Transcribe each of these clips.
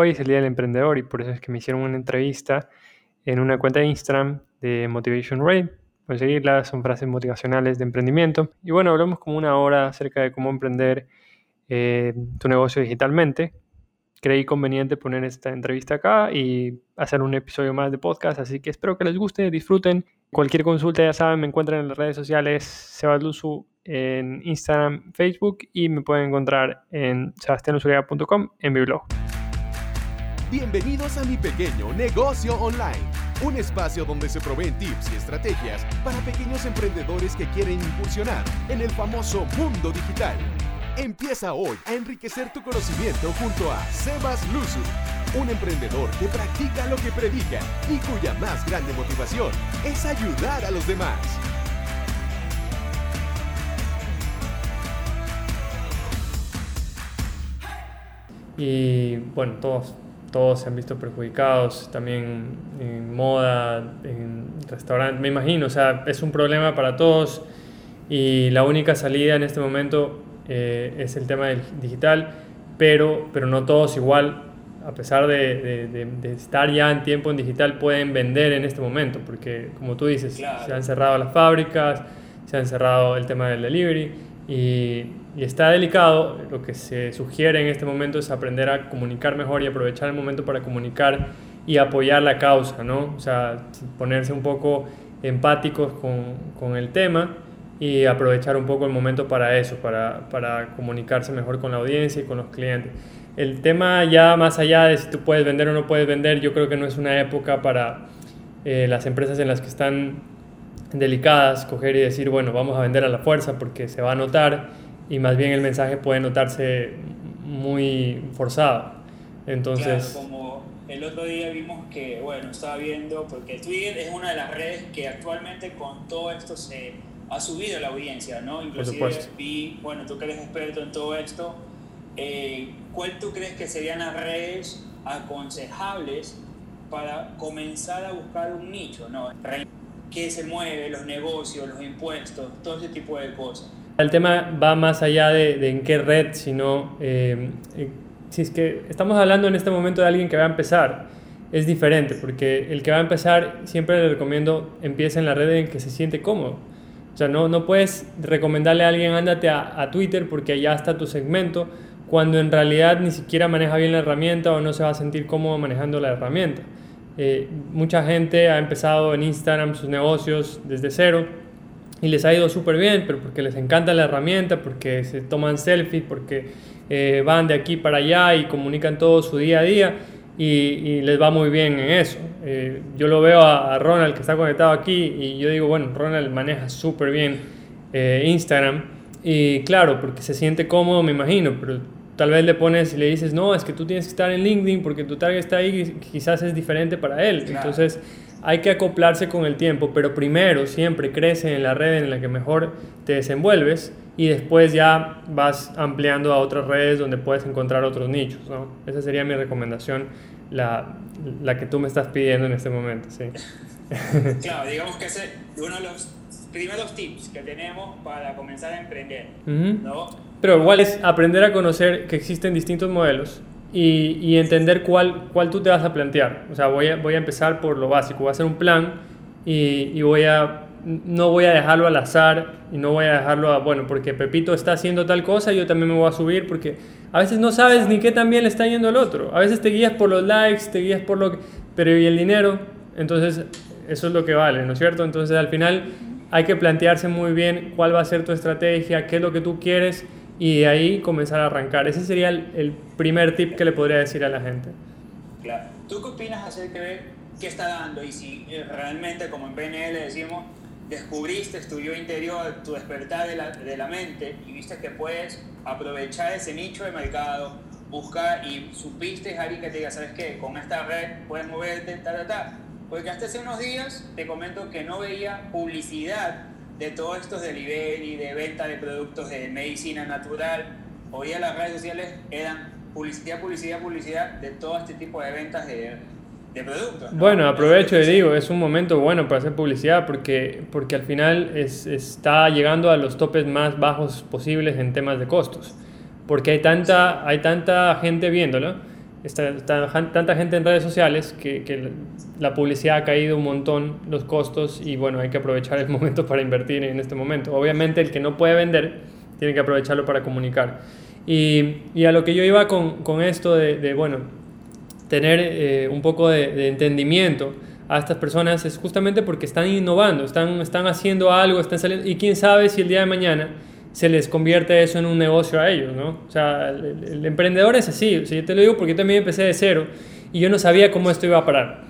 hoy es el Día del Emprendedor y por eso es que me hicieron una entrevista en una cuenta de Instagram de Motivation Ray. Pueden seguirla, son frases motivacionales de emprendimiento. Y bueno, hablamos como una hora acerca de cómo emprender eh, tu negocio digitalmente. Creí conveniente poner esta entrevista acá y hacer un episodio más de podcast, así que espero que les guste, disfruten. Cualquier consulta, ya saben, me encuentran en las redes sociales Sebasluzu en Instagram, Facebook y me pueden encontrar en sebastianusuriaga.com en mi blog. Bienvenidos a mi pequeño negocio online, un espacio donde se proveen tips y estrategias para pequeños emprendedores que quieren incursionar en el famoso mundo digital. Empieza hoy a enriquecer tu conocimiento junto a Sebas Luzu, un emprendedor que practica lo que predica y cuya más grande motivación es ayudar a los demás. Y bueno, todos, todos se han visto perjudicados, también en moda, en restaurantes, me imagino, o sea, es un problema para todos. Y la única salida en este momento eh, es el tema del digital, pero, pero no todos igual, a pesar de, de, estar ya en tiempo en digital, pueden vender en este momento, porque como tú dices, se han cerrado las fábricas, se han cerrado el tema del delivery y, y, está delicado. Lo que se sugiere en este momento es aprender a comunicar mejor y aprovechar el momento para comunicar y apoyar la causa, ¿no? O sea, ponerse un poco empáticos con, con el tema y aprovechar un poco el momento para eso, para, para comunicarse mejor con la audiencia y con los clientes. El tema ya más allá de si tú puedes vender o no puedes vender, yo creo que no es una época para eh, las empresas en las que están delicadas coger y decir, bueno, vamos a vender a la fuerza porque se va a notar y más bien el mensaje puede notarse muy forzado. Entonces... Claro, como el otro día vimos que, bueno, estaba viendo, porque Twitter es una de las redes que actualmente con todo esto se ha subido la audiencia, ¿no? Inclusive vi, bueno, tú que eres experto en todo esto, eh, ¿cuál tú crees que serían las redes aconsejables para comenzar a buscar un nicho, ¿no? ¿Qué se mueve, los negocios, los impuestos, todo ese tipo de cosas? El tema va más allá de, en qué red, sino eh, eh, si es que estamos hablando en este momento de alguien que va a empezar, es diferente, porque el que va a empezar siempre le recomiendo empiece en la red en que se siente cómodo o sea, no, no puedes recomendarle a alguien, ándate a, a Twitter porque allá está tu segmento, cuando en realidad ni siquiera maneja bien la herramienta o no se va a sentir cómodo manejando la herramienta. Eh, mucha gente ha empezado en Instagram sus negocios desde cero y les ha ido súper bien, pero porque les encanta la herramienta, porque se toman selfies, porque eh, van de aquí para allá y comunican todo su día a día y, les va muy bien en eso. Eh, yo lo veo a, Ronald que está conectado aquí y yo digo, bueno, Ronald maneja súper bien eh, Instagram y claro, porque se siente cómodo, me imagino, pero tal vez le pones y le dices, no, es que tú tienes que estar en LinkedIn porque tu target está ahí y quizás es diferente para él. Entonces hay que acoplarse con el tiempo, pero primero siempre crece en la red en la que mejor te desenvuelves y después ya vas ampliando a otras redes donde puedes encontrar otros nichos. ¿no? Esa sería mi recomendación la, la que tú me estás pidiendo en este momento, sí. claro, digamos que ese es uno de los primeros tips que tenemos para comenzar a emprender, ¿no? Pero igual es aprender a conocer que existen distintos modelos y, entender cuál, cuál tú te vas a plantear. O sea, voy a, voy a empezar por lo básico, voy a hacer un plan y, y voy a no voy a dejarlo al azar y no voy a dejarlo a, bueno, porque Pepito está haciendo tal cosa, yo también me voy a subir porque a veces no sabes ni qué tan bien le está yendo el otro. A veces te guías por los likes, te guías por lo que... Pero ¿y el dinero? Entonces, eso es lo que vale, ¿no es cierto? Entonces, al final hay que plantearse muy bien cuál va a ser tu estrategia, qué es lo que tú quieres y de ahí comenzar a arrancar. Ese sería el, primer tip que le podría decir a la gente. Claro. ¿Tú qué opinas acerca de qué está dando y si realmente, como en PNL decimos, descubriste tu yo interior, tu despertar de la, de la mente y viste que puedes aprovechar ese nicho de mercado, buscar y supiste, Harry, que te diga, ¿sabes qué? Con esta red puedes moverte, ta, ta, ta. Porque hasta hace unos días te comento que no veía publicidad de todos estos delivery, de venta de productos de medicina natural. Hoy en las redes sociales eran publicidad, publicidad, publicidad de todo este tipo de ventas de bueno, aprovecho y digo, es un momento bueno para hacer publicidad porque, porque al final es, está llegando a los topes más bajos posibles en temas de costos. Porque hay tanta, hay tanta gente viéndolo está, está tanta gente en redes sociales que, que, la publicidad ha caído un montón, los costos, y bueno, hay que aprovechar el momento para invertir en este momento. Obviamente el que no puede vender tiene que aprovecharlo para comunicar. Y, y a lo que yo iba con, con esto de, de, bueno, tener eh, un poco de, de, entendimiento a estas personas es justamente porque están innovando, están, están haciendo algo, están saliendo, y quién sabe si el día de mañana se les convierte eso en un negocio a ellos, ¿no? O sea, el, el emprendedor es así, o sea, yo te lo digo porque yo también empecé de cero y yo no sabía cómo esto iba a parar.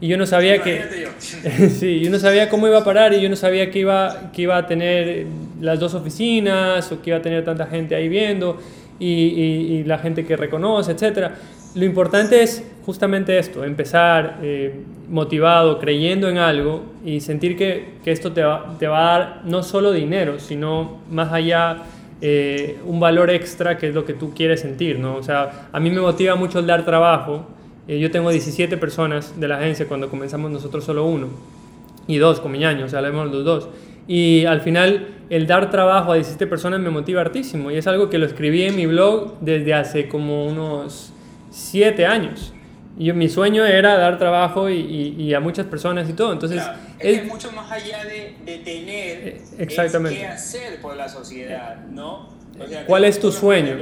Y yo no sabía que... sí, yo no sabía cómo iba a parar y yo no sabía que iba, que iba a tener las dos oficinas o que iba a tener tanta gente ahí viendo y, y, y la gente que reconoce, etc. Lo importante es justamente esto, empezar eh, motivado, creyendo en algo y sentir que, que esto te va, te va, a dar no solo dinero, sino más allá eh, un valor extra que es lo que tú quieres sentir, ¿no? O sea, a mí me motiva mucho el dar trabajo. Eh, yo tengo 17 personas de la agencia cuando comenzamos nosotros solo uno y dos con Miñaño, o sea, hablemos los dos. Y al final el dar trabajo a 17 personas me motiva hartísimo y es algo que lo escribí en mi blog desde hace como unos 7 años. Y mi sueño era dar trabajo y, y, y, a muchas personas y todo. Entonces, claro, es, es, mucho más allá de, de tener eh, exactamente. qué hacer por la sociedad, ¿no? O sea, ¿Cuál es tu sueño?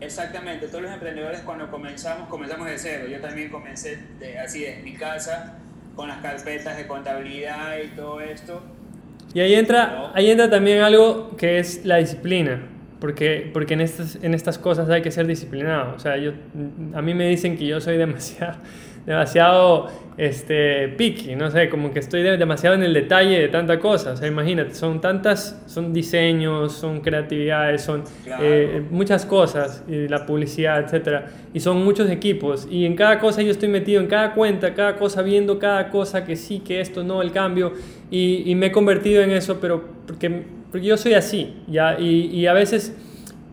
Exactamente, todos los emprendedores cuando comenzamos, comenzamos de cero. Yo también comencé de, así desde mi casa, con las carpetas de contabilidad y todo esto. Y ahí entra, ahí entra también algo que es la disciplina. Porque, porque en, estas, en estas cosas hay que ser disciplinado. O sea, yo, a mí me dicen que yo soy demasiado, demasiado este, picky, no sé, como que estoy demasiado en el detalle de tanta cosa. O sea, imagínate, son tantas, son diseños, son creatividades, son claro. eh, muchas cosas, y la publicidad, etcétera. Y son muchos equipos. Y en cada cosa yo estoy metido, en cada cuenta, cada cosa, viendo cada cosa, que sí, que esto, no, el cambio. Y, y me he convertido en eso, pero porque porque yo soy así, ¿ya? Y, y, a veces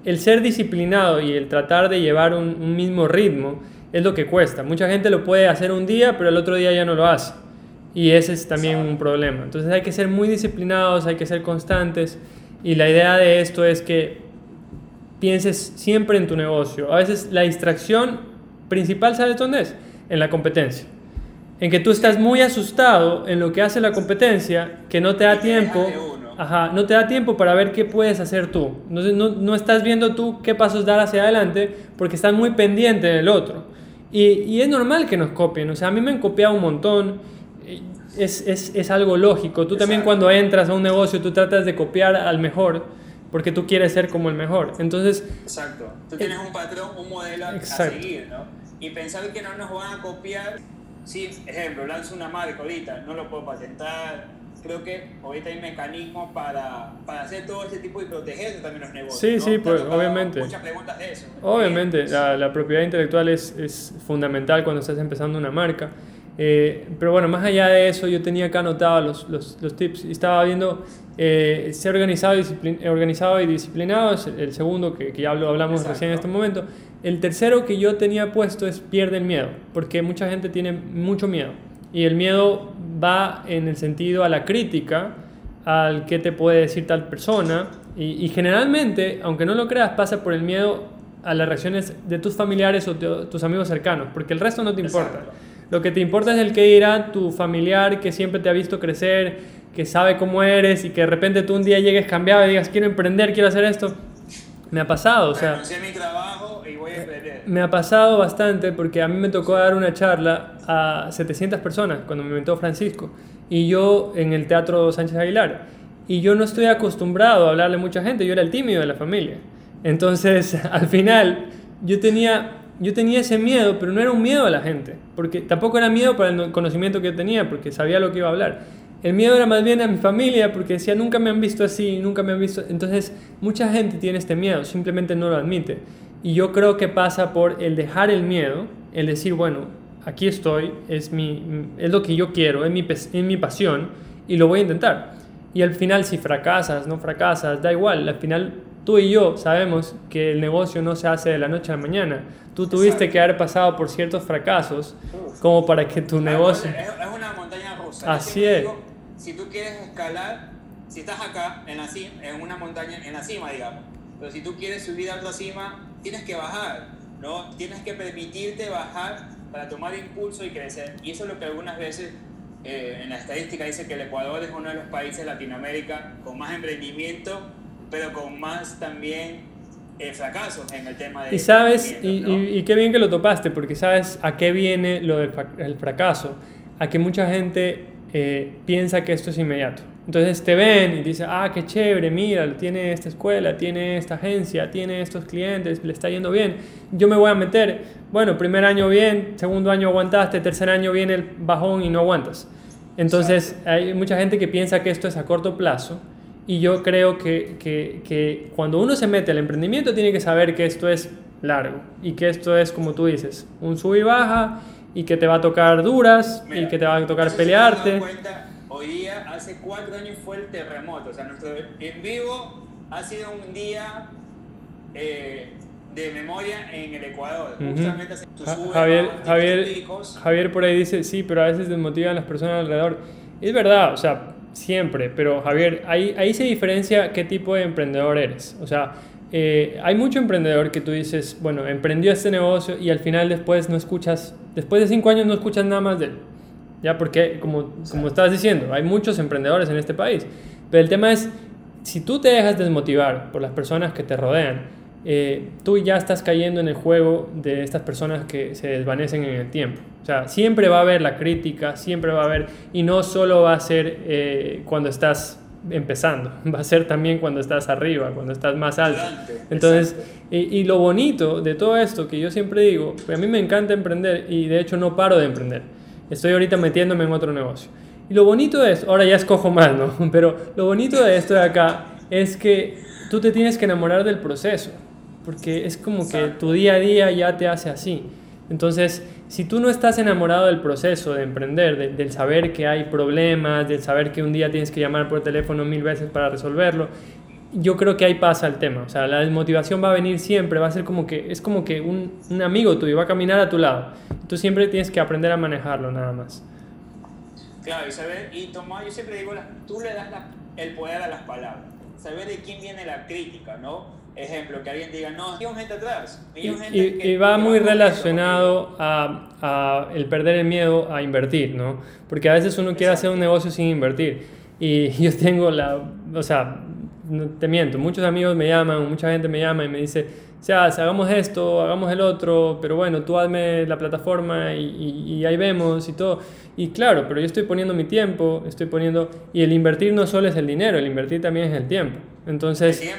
el ser disciplinado y el tratar de llevar un, un, mismo ritmo es lo que cuesta. Mucha gente lo puede hacer un día, pero el otro día ya no lo hace. Y ese es también un problema. Entonces hay que ser muy disciplinados, hay que ser constantes. Y la idea de esto es que pienses siempre en tu negocio. A veces la distracción principal, ¿sabes dónde es? En la competencia. En que tú estás muy asustado en lo que hace la competencia, que no te da tiempo Ajá, no te da tiempo para ver qué puedes hacer tú. No, no, no, estás viendo tú qué pasos dar hacia adelante porque estás muy pendiente del otro. Y, y, es normal que nos copien. O sea, a mí me han copiado un montón. Es, es, es algo lógico. Tú Exacto. también cuando entras a un negocio, tú tratas de copiar al mejor porque tú quieres ser como el mejor. Entonces... Exacto. Tú tienes un patrón, un modelo exacto. a seguir, ¿no? Y pensar que no nos van a copiar... Sí, ejemplo, lanzo una marca ahorita, no lo puedo patentar, creo que ahorita hay mecanismos para, para hacer todo ese tipo y proteger también los negocios. Sí, ¿no? sí, pues obviamente. Muchas preguntas de eso. Obviamente, la, la, propiedad intelectual es, es, fundamental cuando estás empezando una marca. Eh, pero bueno, más allá de eso, yo tenía acá anotado los, los, los tips y estaba viendo eh, ser organizado y, organizado y disciplinado, es el segundo que, que ya hablamos Exacto. recién en este momento. El tercero que yo tenía puesto es pierde el miedo, porque mucha gente tiene mucho miedo. Y el miedo va en el sentido a la crítica, al que te puede decir tal persona. Y, y, generalmente, aunque no lo creas, pasa por el miedo a las reacciones de tus familiares o de tus amigos cercanos, porque el resto no te importa. Exacto. Lo que te importa es el que dirá tu familiar que siempre te ha visto crecer, que sabe cómo eres y que de repente tú un día llegues cambiado y digas, quiero emprender, quiero hacer esto. Me ha pasado, o sea... mi trabajo y voy a emprender. Me ha pasado bastante porque a mí me tocó dar una charla a 700 personas cuando me inventó Francisco y yo en el Teatro Sánchez Aguilar. Y yo no estoy acostumbrado a hablarle a mucha gente, yo era el tímido de la familia. Entonces, al final, yo tenía, yo tenía ese miedo, pero no era un miedo a la gente, porque tampoco era miedo para el conocimiento que yo tenía, porque sabía lo que iba a hablar. El miedo era más bien a mi familia, porque decía, nunca me han visto así, nunca me han visto... Entonces, mucha gente tiene este miedo, simplemente no lo admite. Y yo creo que pasa por el dejar el miedo, el decir, bueno, aquí estoy, es, mi, es lo que yo quiero, es mi, es mi pasión, y lo voy a intentar. Y al final, si fracasas, no fracasas, da igual, al final tú y yo sabemos que el negocio no se hace de la noche a la mañana. Tú tuviste Exacto. que haber pasado por ciertos fracasos como para que tu negocio... Es, es una montaña rusa. Así es. Digo, si tú quieres escalar, si estás acá en, la cima, en una montaña, en la cima, digamos, pero si tú quieres subir a otra cima, tienes que bajar. ¿no? Tienes que permitirte bajar para tomar impulso y crecer. Y eso es lo que algunas veces eh, en la estadística dice que el Ecuador es uno de los países de Latinoamérica con más emprendimiento, pero con más también eh, fracasos en el tema de... Y sabes, y, qué bien que lo topaste, porque sabes a qué viene lo del fracaso, a que mucha gente eh, piensa que esto es inmediato. Entonces te ven y dicen, ah, qué chévere, mira, tiene esta escuela, tiene esta agencia, tiene estos clientes, le está yendo bien, yo me voy a meter. Bueno, primer año bien, segundo año aguantaste, tercer año viene el bajón y no aguantas. Entonces hay mucha gente que piensa que esto es a corto plazo y yo creo que, que, que cuando uno se mete al emprendimiento tiene que saber que esto es largo y que esto es, como tú dices, un sub y baja y que te va a tocar duras y que te va a tocar pelearte. hoy día, hace cuatro años fue el terremoto, o sea, nuestro en vivo ha sido un día eh, de memoria en el Ecuador. Justamente Javier, Javier, Javier por ahí dice, sí, pero a veces desmotivan las personas alrededor. Es verdad, o sea, siempre, pero Javier, ahí, ahí se diferencia qué tipo de emprendedor eres. O sea, eh, hay mucho emprendedor que tú dices, bueno, emprendió este negocio y al final después no escuchas, después de cinco años no escuchas nada más de él. Ya, porque como, como estás diciendo, hay muchos emprendedores en este país. Pero el tema es, si tú te dejas desmotivar por las personas que te rodean, eh, tú ya estás cayendo en el juego de estas personas que se desvanecen en el tiempo. O sea, siempre va a haber la crítica, siempre va a haber, y no solo va a ser eh, cuando estás empezando, va a ser también cuando estás arriba, cuando estás más alto. Entonces, y, lo bonito de todo esto que yo siempre digo, a mí me encanta emprender y de hecho no paro de emprender. Estoy ahorita metiéndome en otro negocio. Y lo bonito de esto, ahora ya escojo más, ¿no? Pero lo bonito de esto de acá es que tú te tienes que enamorar del proceso, porque es como que tu día a día ya te hace así. Entonces, si tú no estás enamorado del proceso de emprender, del saber que hay problemas, del saber que un día tienes que llamar por teléfono mil veces para resolverlo, yo creo que ahí pasa el tema. O sea, la desmotivación va a venir siempre, va a ser como que, es como que un, un amigo tuyo va a caminar a tu lado. Tú siempre tienes que aprender a manejarlo nada más. Claro, y saber, y Tomás, yo siempre digo, tú le das el poder a las palabras, saber de quién viene la crítica, ¿no? Ejemplo, que alguien diga, no, hay gente atrás. y, va muy relacionado a, a, el perder el miedo a invertir, ¿no? Porque a veces uno quiere hacer un negocio sin invertir. Y yo tengo la, o sea, no te miento, muchos amigos me llaman, mucha gente me llama y me dice, o sea, hagamos esto, hagamos el otro, pero bueno, tú hazme la plataforma y, y, ahí vemos y todo. Y claro, pero yo estoy poniendo mi tiempo, estoy poniendo, y el invertir no solo es el dinero, el invertir también es el tiempo. Entonces,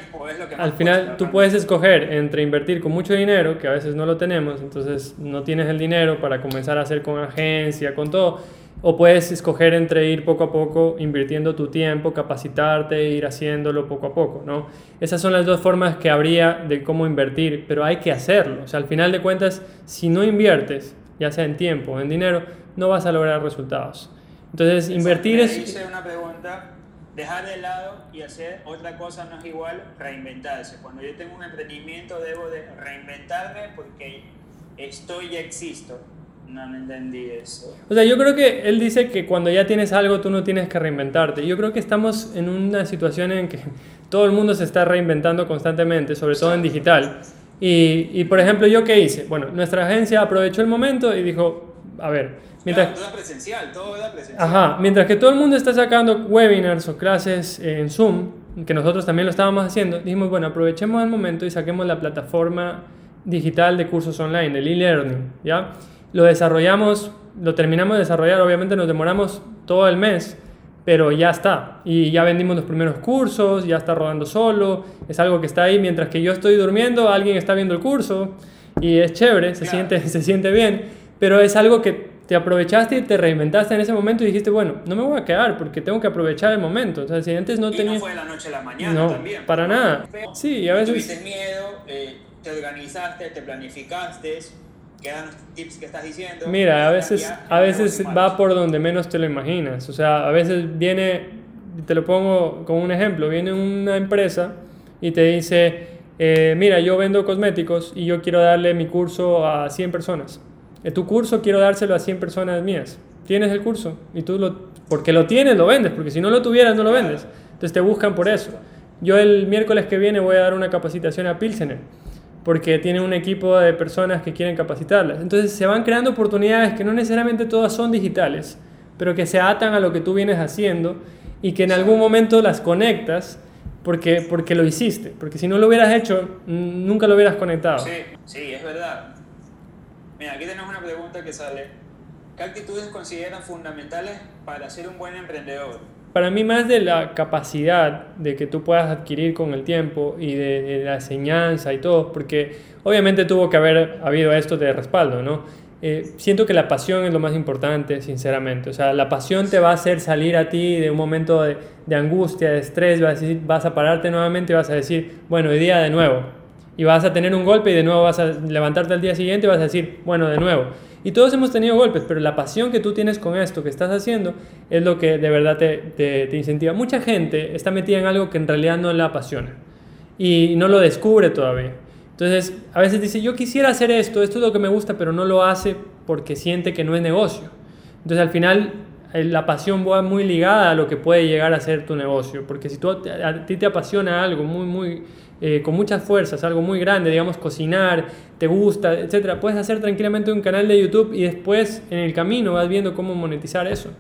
al final tú puedes escoger entre invertir con mucho dinero, que a veces no lo tenemos, entonces no tienes el dinero para comenzar a hacer con agencia, con todo, o puedes escoger entre ir poco a poco invirtiendo tu tiempo, capacitarte, ir haciéndolo poco a poco, ¿no? Esas son las dos formas que habría de cómo invertir, pero hay que hacerlo. O sea, al final de cuentas, si no inviertes, ya sea en tiempo o en dinero, no vas a lograr resultados. Entonces, invertir es... Hice una pregunta dejar de lado y hacer otra cosa no es igual reinventarse. Cuando yo tengo un emprendimiento debo de reinventarme porque estoy y existo. No me entendí eso. O sea, yo creo que él dice que cuando ya tienes algo tú no tienes que reinventarte. Yo creo que estamos en una situación en que todo el mundo se está reinventando constantemente, sobre todo en digital. Y, y por ejemplo, ¿yo qué hice? Bueno, nuestra agencia aprovechó el momento y dijo, a ver, Mientras, todo presencial, todo era presencial. Ajá, mientras que todo el mundo está sacando webinars o clases en Zoom, que nosotros también lo estábamos haciendo, dijimos, bueno, aprovechemos el momento y saquemos la plataforma digital de cursos online, el e-learning, ¿ya? Lo desarrollamos, lo terminamos de desarrollar, obviamente nos demoramos todo el mes, pero ya está. Y ya vendimos los primeros cursos, ya está rodando solo, es algo que está ahí mientras que yo estoy durmiendo, alguien está viendo el curso y es chévere, se, siente, se siente bien, pero es algo que te aprovechaste y te reinventaste en ese momento y dijiste, bueno, no me voy a quedar porque tengo que aprovechar el momento. O sea, si antes no y tenía... no fue de la noche a la mañana no, también. para nada. Sí, a veces... Tuviste miedo, eh, te organizaste, te planificaste, quedan los tips que estás diciendo. Mira, a veces, a veces va por donde menos te lo imaginas. O sea, a veces viene, te lo pongo como un ejemplo, viene una empresa y te dice, eh, mira, yo vendo cosméticos y yo quiero darle mi curso a 100 personas tu curso quiero dárselo a 100 personas mías. Tienes el curso y tú lo, porque lo tienes, lo vendes, porque si no lo tuvieras, no lo vendes. Entonces te buscan por eso. Yo el miércoles que viene voy a dar una capacitación a Pilsener, porque tienen un equipo de personas que quieren capacitarlas. Entonces se van creando oportunidades que no necesariamente todas son digitales, pero que se atan a lo que tú vienes haciendo y que en algún momento las conectas porque, porque lo hiciste, porque si no lo hubieras hecho, nunca lo hubieras conectado. Sí, sí, es verdad. Mira, aquí tenemos una pregunta que sale. ¿Qué actitudes consideran fundamentales para ser un buen emprendedor? Para mí más de la capacidad de que tú puedas adquirir con el tiempo y de, la enseñanza y todo, porque obviamente tuvo que haber habido esto de respaldo, ¿no? Eh, siento que la pasión es lo más importante, sinceramente. O sea, la pasión te va a hacer salir a ti de un momento de, angustia, de estrés, vas a, decir, vas a pararte nuevamente y vas a decir, bueno, hoy día de nuevo. Y vas a tener un golpe y de nuevo vas a levantarte al día siguiente y vas a decir, bueno, de nuevo. Y todos hemos tenido golpes, pero la pasión que tú tienes con esto que estás haciendo es lo que de verdad te, te, te incentiva. Mucha gente está metida en algo que en realidad no la apasiona y no lo descubre todavía. Entonces, a veces dice, yo quisiera hacer esto, esto es lo que me gusta, pero no lo hace porque siente que no es negocio. Entonces, al final, eh, la pasión va muy ligada a lo que puede llegar a ser tu negocio, porque si tú, a ti te apasiona algo muy, muy, eh, con muchas fuerzas, algo muy grande, digamos, cocinar, te gusta, etcétera, puedes hacer tranquilamente un canal de YouTube y después en el camino vas viendo cómo monetizar eso.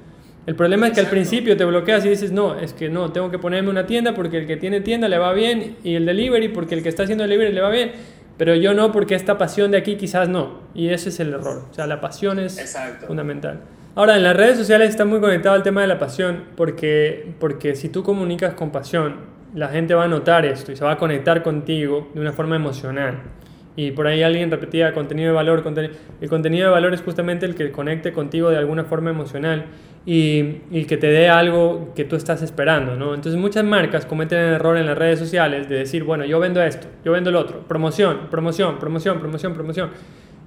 El problema es que al principio te bloqueas y dices, no, es que no, tengo que ponerme una tienda porque el que tiene tienda le va bien y el delivery porque el que está haciendo delivery le va bien, pero yo no porque esta pasión de aquí quizás no. Y ese es el error. O sea, la pasión es fundamental. Ahora, en las redes sociales está muy conectado el tema de la pasión porque, porque si tú comunicas con pasión, la gente va a notar esto y se va a conectar contigo de una forma emocional. Y por ahí alguien repetía contenido de valor. el contenido de valor es justamente el que conecte contigo de alguna forma emocional y, y, que te dé algo que tú estás esperando, ¿no? Entonces muchas marcas cometen el error en las redes sociales de decir, bueno, yo vendo esto, yo vendo el otro, promoción, promoción, promoción, promoción, promoción.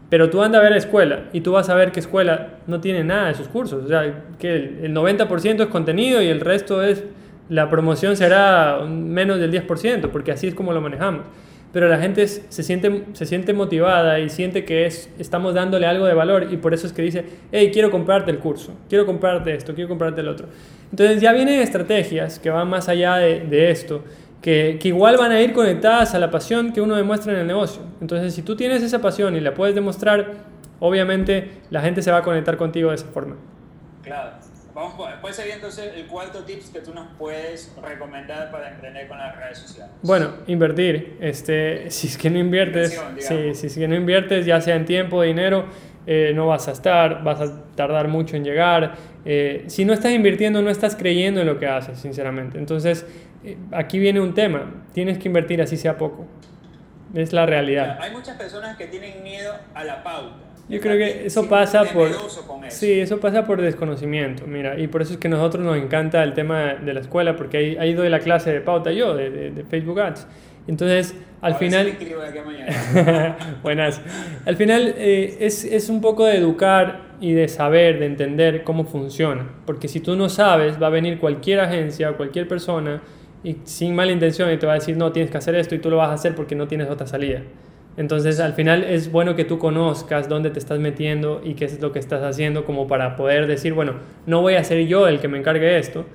Pero tú andas a ver la escuela y tú vas a ver que escuela no tiene nada de sus cursos. O sea, que el 90% es contenido y el resto es, la promoción será menos del 10%, porque así es como lo manejamos pero la gente se siente, se siente motivada y siente que es, estamos dándole algo de valor y por eso es que dice, hey, quiero comprarte el curso, quiero comprarte esto, quiero comprarte el otro. Entonces ya vienen estrategias que van más allá de, de esto, que, que, igual van a ir conectadas a la pasión que uno demuestra en el negocio. Entonces si tú tienes esa pasión y la puedes demostrar, obviamente la gente se va a conectar contigo de esa forma. Claro. Vamos, ¿Cuál sería entonces el cuarto tips que tú nos puedes recomendar para emprender con las redes sociales? Bueno, invertir. Este, si es que no inviertes, sí, si es que no inviertes, ya sea en tiempo, dinero, eh, no vas a estar, vas a tardar mucho en llegar. Eh, si no estás invirtiendo, no estás creyendo en lo que haces, sinceramente. Entonces, eh, aquí viene un tema. Tienes que invertir así sea poco. Es la realidad. Hay muchas personas que tienen miedo a la pauta yo creo que eso pasa por sí, eso pasa por desconocimiento, mira, y por eso es que a nosotros nos encanta el tema de la escuela, porque ahí, ahí doy la clase de pauta yo, de, de, Facebook Ads. Entonces, al final... Buenas. Al final eh, es, es un poco de educar y de saber, de entender cómo funciona, porque si tú no sabes, va a venir cualquier agencia o cualquier persona y sin mala intención y te va a decir, no, tienes que hacer esto y tú lo vas a hacer porque no tienes otra salida. Entonces, al final es bueno que tú conozcas dónde te estás metiendo y qué es lo que estás haciendo como para poder decir, bueno, no voy a ser yo el que me encargue de esto,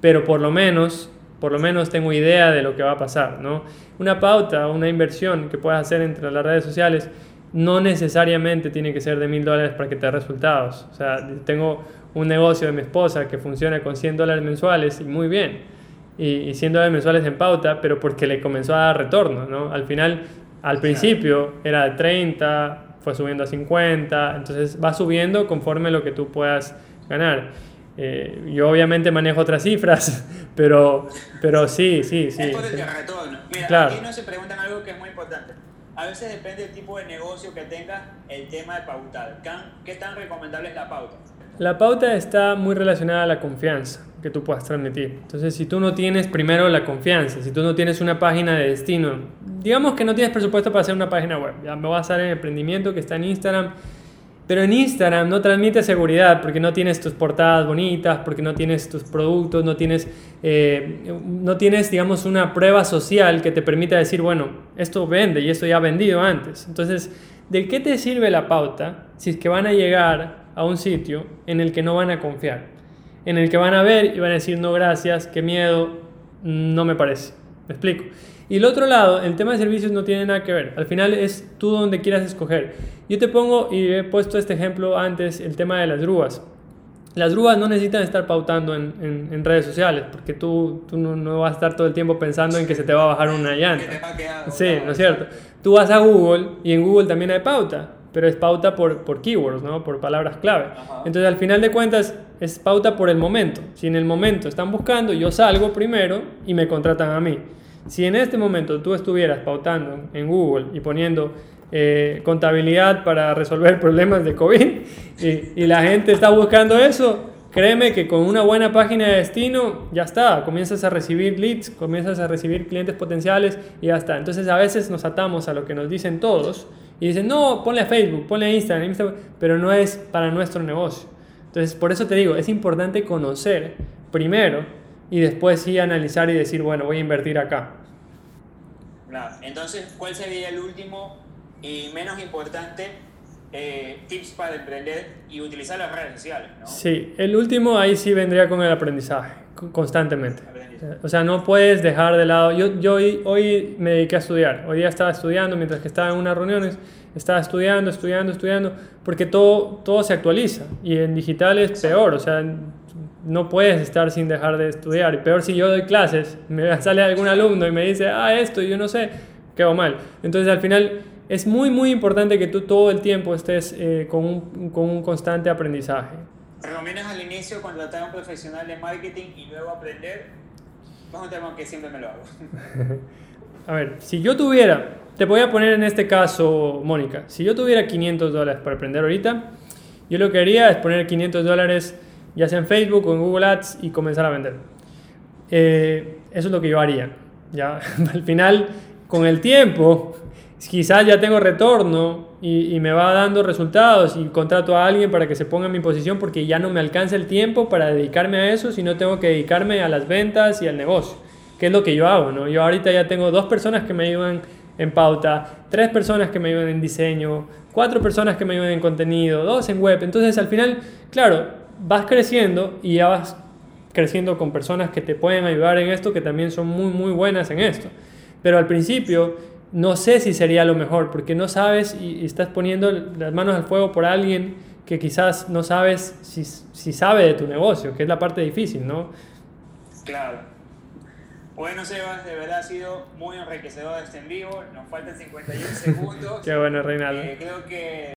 pero por lo menos, por lo menos tengo idea de lo que va a pasar, ¿no? Una pauta, una inversión que puedas hacer entre las redes sociales no necesariamente tiene que ser de mil dólares para que te dé resultados. O sea, tengo un negocio de mi esposa que funciona con 100 dólares mensuales y muy bien. Y, 100 dólares mensuales en pauta, pero porque le comenzó a dar retorno, ¿no? Al final al principio era de 30, fue subiendo a 50, entonces va subiendo conforme lo que tú puedas ganar. Eh, yo obviamente manejo otras cifras, pero, pero sí, sí, sí. Es por el retorno. Mira, claro. aquí nos se preguntan algo que es muy importante. A veces depende del tipo de negocio que tenga el tema de pautar. ¿Qué tan recomendable es la pauta? La pauta está muy relacionada a la confianza que tú puedas transmitir. Entonces, si tú no tienes primero la confianza, si tú no tienes una página de destino, digamos que no tienes presupuesto para hacer una página web, ya me voy a en el emprendimiento que está en Instagram, pero en Instagram no transmite seguridad porque no tienes tus portadas bonitas, porque no tienes tus productos, no tienes, eh, no tienes, digamos, una prueba social que te permita decir, bueno, esto vende y esto ya ha vendido antes. Entonces, ¿de qué te sirve la pauta si es que van a llegar a un sitio en el que no van a confiar? En el que van a ver y van a decir, no, gracias, qué miedo, no me parece. ¿Me explico? Y el otro lado, el tema de servicios no tiene nada que ver. Al final es tú donde quieras escoger. Yo te pongo, y he puesto este ejemplo antes, el tema de las grúas. Las grúas no necesitan estar pautando en, en, en redes sociales, porque tú, tú no, no, vas a estar todo el tiempo pensando en que se te va a bajar una llanta. Sí, ¿no es cierto? Tú vas a Google y en Google también hay pauta, pero es pauta por, por keywords, ¿no? por palabras clave. Ajá. Entonces al final de cuentas es pauta por el momento. Si en el momento están buscando, yo salgo primero y me contratan a mí. Si en este momento tú estuvieras pautando en Google y poniendo eh, contabilidad para resolver problemas de COVID y, y, la gente está buscando eso, créeme que con una buena página de destino ya está, comienzas a recibir leads, comienzas a recibir clientes potenciales y ya está. Entonces a veces nos atamos a lo que nos dicen todos y dicen, no, ponle a Facebook, ponle a Instagram, pero no es para nuestro negocio. Entonces por eso te digo, es importante conocer primero y después sí analizar y decir, bueno, voy a invertir acá. Entonces, ¿cuál sería el último y menos importante eh, tips para emprender y utilizar las redes sociales? ¿no? Sí, el último ahí sí vendría con el aprendizaje, constantemente. O sea, no puedes dejar de lado. Yo, yo hoy, hoy me dediqué a estudiar. Hoy día estaba estudiando mientras que estaba en unas reuniones. Estaba estudiando, estudiando, estudiando, porque todo, todo se actualiza. Y en digital es peor. O sea, no puedes estar sin dejar de estudiar. Y peor si yo doy clases, me sale algún alumno y me dice, ah, esto, y yo no sé, quedo mal. Entonces al final es muy, muy importante que tú todo el tiempo estés eh, con, un, con, un, constante aprendizaje. ¿Recomiendas al inicio contratar a un profesional de marketing y luego aprender? Es un tema que siempre me lo hago. a ver, si yo tuviera, te voy a poner en este caso, Mónica, si yo tuviera 500 dólares para aprender ahorita, yo lo que haría es poner 500 dólares ya sea en Facebook o en Google Ads y comenzar a vender. Eh, eso es lo que yo haría. Ya, al final, con el tiempo, quizás ya tengo retorno y, me va dando resultados y contrato a alguien para que se ponga en mi posición porque ya no me alcanza el tiempo para dedicarme a eso, sino tengo que dedicarme a las ventas y al negocio, que es lo que yo hago. ¿no? Yo ahorita ya tengo dos personas que me ayudan en pauta, tres personas que me ayudan en diseño, cuatro personas que me ayudan en contenido, dos en web. Entonces, al final, claro, vas creciendo y ya vas creciendo con personas que te pueden ayudar en esto, que también son muy, muy buenas en esto. Pero al principio no sé si sería lo mejor, porque no sabes y, estás poniendo las manos al fuego por alguien que quizás no sabes si, si sabe de tu negocio, que es la parte difícil, ¿no? Claro. Bueno, Sebas, de verdad ha sido muy enriquecedor este en vivo. Nos faltan 51 segundos. Qué bueno, Reinaldo. Eh, creo que